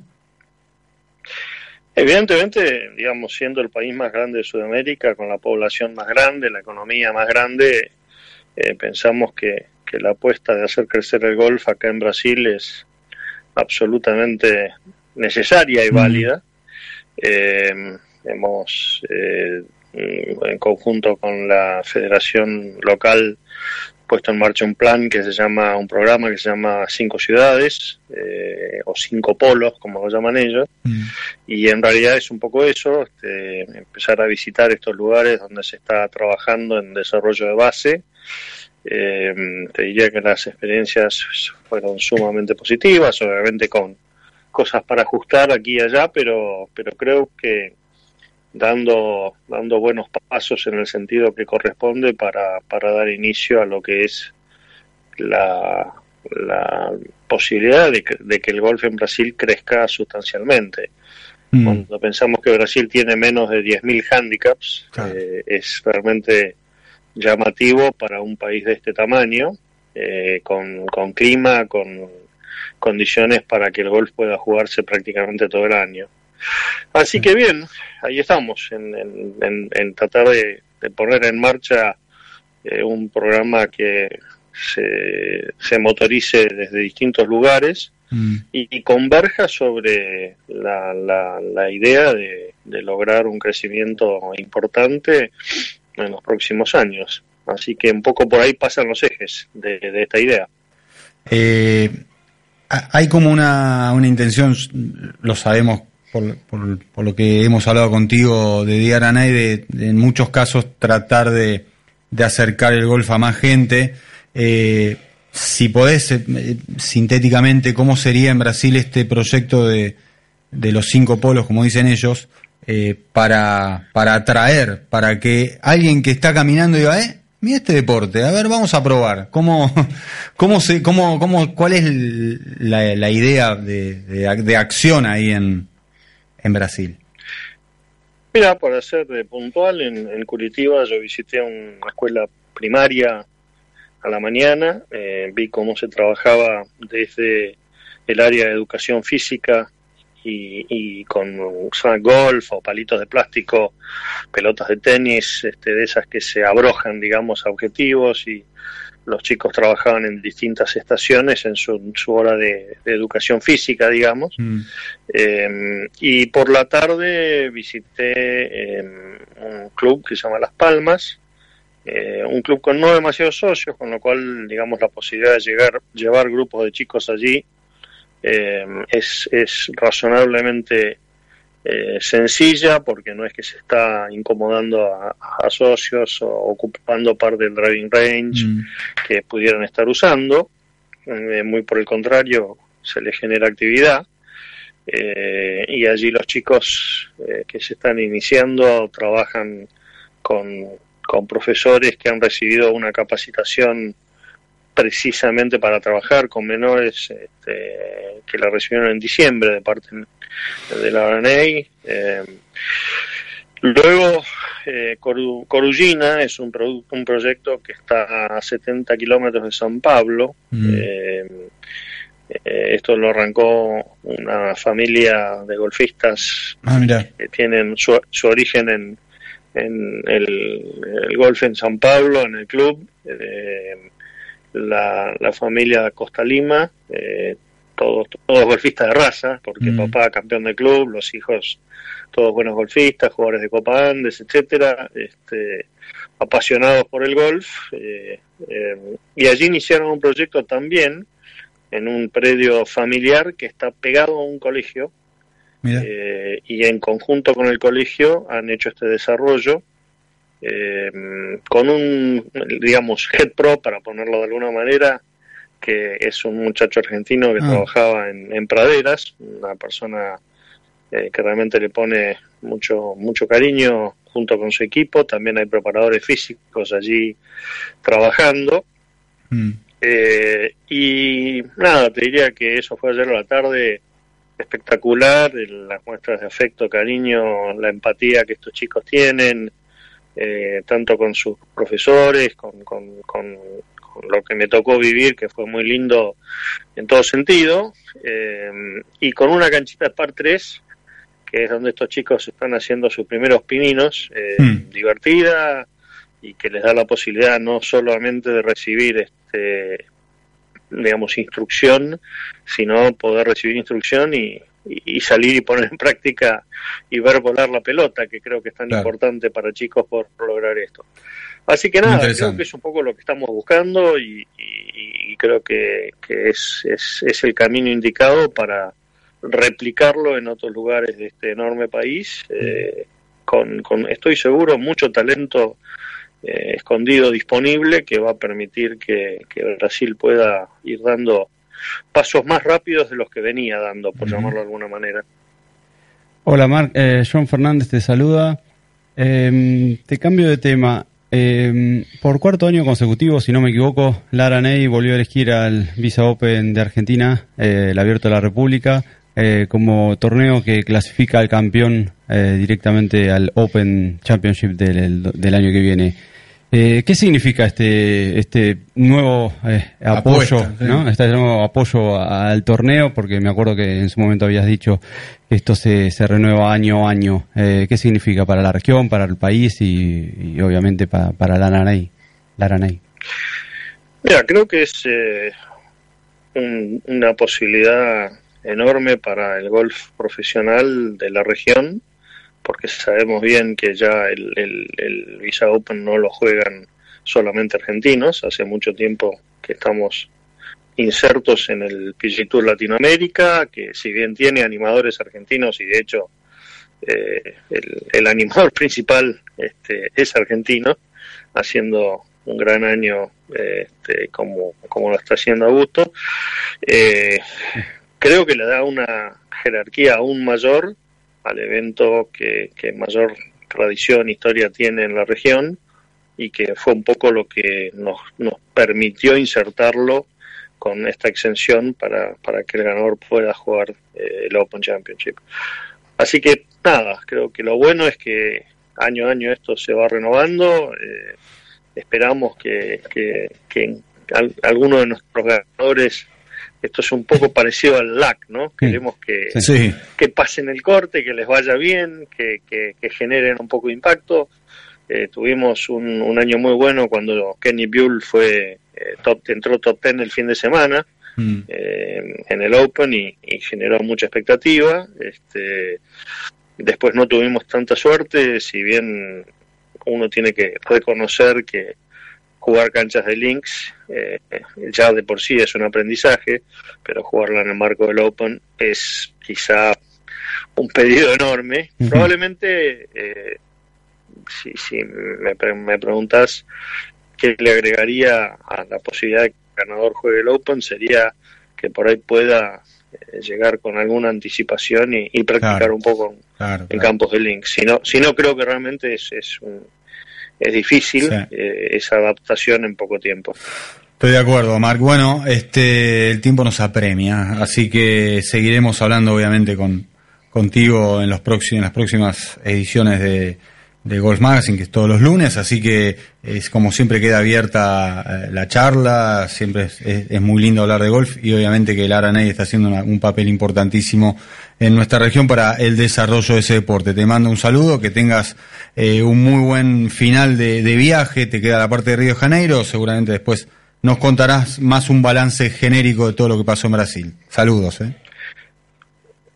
Evidentemente, digamos, siendo el país más grande de Sudamérica, con la población más grande, la economía más grande, eh, pensamos que, que la apuesta de hacer crecer el golf acá en Brasil es absolutamente necesaria y Mm. válida. Eh, hemos, eh, en conjunto con la federación local, puesto en marcha un plan que se llama, un programa que se llama Cinco Ciudades, eh, o Cinco Polos, como lo llaman ellos, y en realidad es un poco eso, este, empezar a visitar estos lugares donde se está trabajando en desarrollo de base. Eh, te diría que las experiencias fueron sumamente positivas, obviamente con cosas para ajustar aquí y allá, pero, pero creo que dando, dando buenos pasos en el sentido que corresponde para, para dar inicio a lo que es la, la posibilidad de que, de que el golf en Brasil crezca sustancialmente. Mm. Cuando pensamos que Brasil tiene menos de 10.000 handicaps, Claro. eh, es realmente llamativo para un país de este tamaño, eh, con, con clima, con condiciones para que el golf pueda jugarse prácticamente todo el año. Así que bien, ahí estamos, en, en- en- en tratar de, de poner en marcha eh, un programa que se, se motorice desde distintos lugares Mm. y, y converja sobre la, la, la idea de, de lograr un crecimiento importante en los próximos años. Así que un poco por ahí pasan los ejes de, de esta idea. Eh, ha- hay como una, una intención, lo sabemos por, por- por lo que hemos hablado contigo de Diana de, de en muchos casos tratar de, acercar el golf a más gente. Eh, si podés, eh, sintéticamente, ¿cómo sería en Brasil este proyecto de, de los cinco polos, como dicen ellos, eh, para, para atraer, para que alguien que está caminando diga, eh, mira este deporte, a ver, vamos a probar. ¿Cómo, [LAUGHS] cómo se, cómo, cómo, cuál es la, idea de, de, de acción ahí en, en Brasil? Mira, para ser puntual, en, Curitiba yo visité una escuela primaria a la mañana, eh, vi cómo se trabajaba desde el área de educación física y, y con usar golf o palitos de plástico, pelotas de tenis, este, de esas que se abrojan, digamos, a objetivos y los chicos trabajaban en distintas estaciones en su, en su hora de- de educación física, digamos. Eh, y por la tarde visité eh, un club que se llama Las Palmas, eh, un club con no demasiados socios, con lo cual, digamos, la posibilidad de llegar, llevar grupos de chicos allí eh, es, es razonablemente eh, sencilla, porque no es que se está incomodando a, a socios o ocupando parte del driving range que pudieran estar usando, eh, muy por el contrario, se les genera actividad. Eh, y allí los chicos eh, que se están iniciando trabajan con, con profesores que han recibido una capacitación precisamente para trabajar con menores este, que la recibieron en diciembre de parte de la RNA. Eh, luego, eh, Coru- Corugina es un, un proyecto que está a 70 kilómetros de San Pablo. Eh, eh, esto lo arrancó una familia de golfistas Ah, que tienen su, su origen en, en el, el golf en San Pablo, en el club. Eh, la, la familia Costa Lima, eh, todos, todos golfistas de raza, porque Mm. papá campeón del club, los hijos todos buenos golfistas, jugadores de Copa Andes, etcétera, este, apasionados por el golf, eh, eh, y allí iniciaron un proyecto también en un predio familiar que está pegado a un colegio, eh, y en conjunto con el colegio han hecho este desarrollo eh, con un, digamos, head pro, para ponerlo de alguna manera, que es un muchacho argentino que Ah. trabajaba en, en praderas, una persona eh, que realmente le pone mucho mucho cariño junto con su equipo, también hay preparadores físicos allí trabajando. Mm. Eh, y nada, te diría que eso fue ayer a la tarde espectacular, las muestras de afecto, cariño, la empatía que estos chicos tienen, eh, tanto con sus profesores, con, con- con- con lo que me tocó vivir, que fue muy lindo en todo sentido, eh, y con una canchita par 3, que es donde estos chicos están haciendo sus primeros pininos, eh, Hmm. divertida y que les da la posibilidad no solamente de recibir este digamos instrucción sino poder recibir instrucción y, y- salir y poner en práctica y ver volar la pelota que creo que es tan Claro. importante para chicos por lograr esto así que nada creo que es un poco lo que estamos buscando y, y- y creo que, que es, es, es el camino indicado para replicarlo en otros lugares de este enorme país eh, con, con, estoy seguro, mucho talento eh, escondido disponible que va a permitir que, que Brasil pueda ir dando pasos más rápidos de los que venía dando, por llamarlo de alguna manera. Hola Marc, eh, John Fernández te saluda. Eh, te cambio de tema. Eh, por cuarto año consecutivo, si no me equivoco, Lara Ney volvió a elegir al Visa Open de Argentina, eh, el Abierto de la República, eh, como torneo que clasifica al campeón eh, directamente al Open Championship del, del año que viene. Eh, ¿Qué significa este este nuevo eh, apoyo, Apuesta, sí. ¿no? este nuevo apoyo a- al torneo? Porque me acuerdo que en su momento habías dicho que esto se, se renueva año a año. Eh, ¿Qué significa para la región, para el país y, y obviamente para, para la Aranay? La Aranay. Mira, creo que es eh, un- una posibilidad enorme para el golf profesional de la región, porque sabemos bien que ya el, el, el Visa Open no lo juegan solamente argentinos, hace mucho tiempo que estamos insertos en el PGA Tour Latinoamérica, que si bien tiene animadores argentinos y de hecho eh, el, el animador [LAUGHS] principal este, es argentino, haciendo un gran año este, como, como lo está haciendo Augusto. Eh, creo que le da una jerarquía aún mayor al evento que, que mayor tradición, historia tiene en la región y que fue un poco lo que nos, nos permitió insertarlo con esta exención para, para que el ganador pueda jugar eh, el Open Championship. Así que nada, creo que lo bueno es que año a año esto se va renovando. eh, esperamos que, que, que al- alguno de nuestros ganadores, esto es un poco parecido al LAC, ¿no? Queremos que, Sí. que pasen el corte, que les vaya bien, que, que, que generen un poco de impacto. Eh, tuvimos un, un año muy bueno cuando Kenny Buell fue eh, top, entró top 10 el fin de semana Mm. eh, en el Open y, y generó mucha expectativa. Este, después no tuvimos tanta suerte, si bien uno tiene que reconocer que jugar canchas de links eh, ya de por sí es un aprendizaje, pero jugarla en el marco del Open es quizá un pedido enorme. Probablemente, eh, si, si me, pre- me preguntas qué le agregaría a la posibilidad de que el ganador juegue el Open, sería que por ahí pueda eh, llegar con alguna anticipación y, y practicar Claro. un poco en, Claro, en claro. campos de links. Si no, si no creo que realmente es, es, un- es difícil Sí. eh, esa adaptación en poco tiempo. Estoy de acuerdo, Marc. Bueno, este, el tiempo nos apremia, así que seguiremos hablando, obviamente, con, contigo en, los próximos, en las próximas ediciones de, de Golf Magazine, que es todos los lunes, así que es como siempre queda abierta eh, la charla, siempre es, muy lindo hablar de golf y obviamente que el Aranay está haciendo un papel importantísimo en nuestra región para el desarrollo de ese deporte. Te mando un saludo, que tengas eh, un muy buen final de, de viaje, te queda la parte de Río de Janeiro, seguramente después nos contarás más un balance genérico de todo lo que pasó en Brasil. Saludos, ¿eh?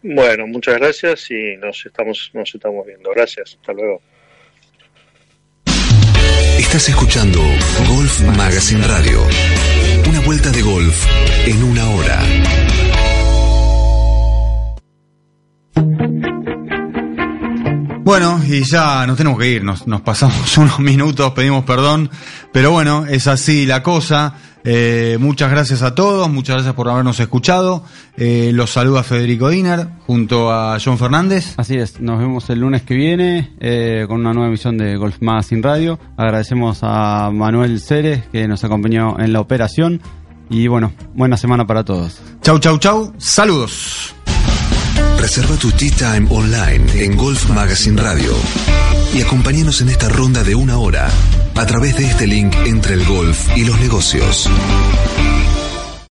Bueno, muchas gracias y nos estamos, nos estamos viendo. Gracias. Hasta luego. Estás escuchando Golf Magazine Radio. Una vuelta de golf en una hora. Bueno, y ya nos tenemos que ir, nos, nos pasamos [LAUGHS] unos minutos, pedimos perdón, pero bueno, es así la cosa. Eh, muchas gracias a todos, muchas gracias por habernos escuchado. Eh, los saluda Federico Diner junto a John Fernández. Así es, nos vemos el lunes que viene eh, con una nueva emisión de Golf Magazine Radio. Agradecemos a Manuel Ceres que nos acompañó en la operación y bueno, buena semana para todos. Chau, chau, chau, saludos. Reserva tu Tea Time online en Golf Magazine Radio y acompáñanos en esta ronda de una hora a través de este link entre el golf y los negocios.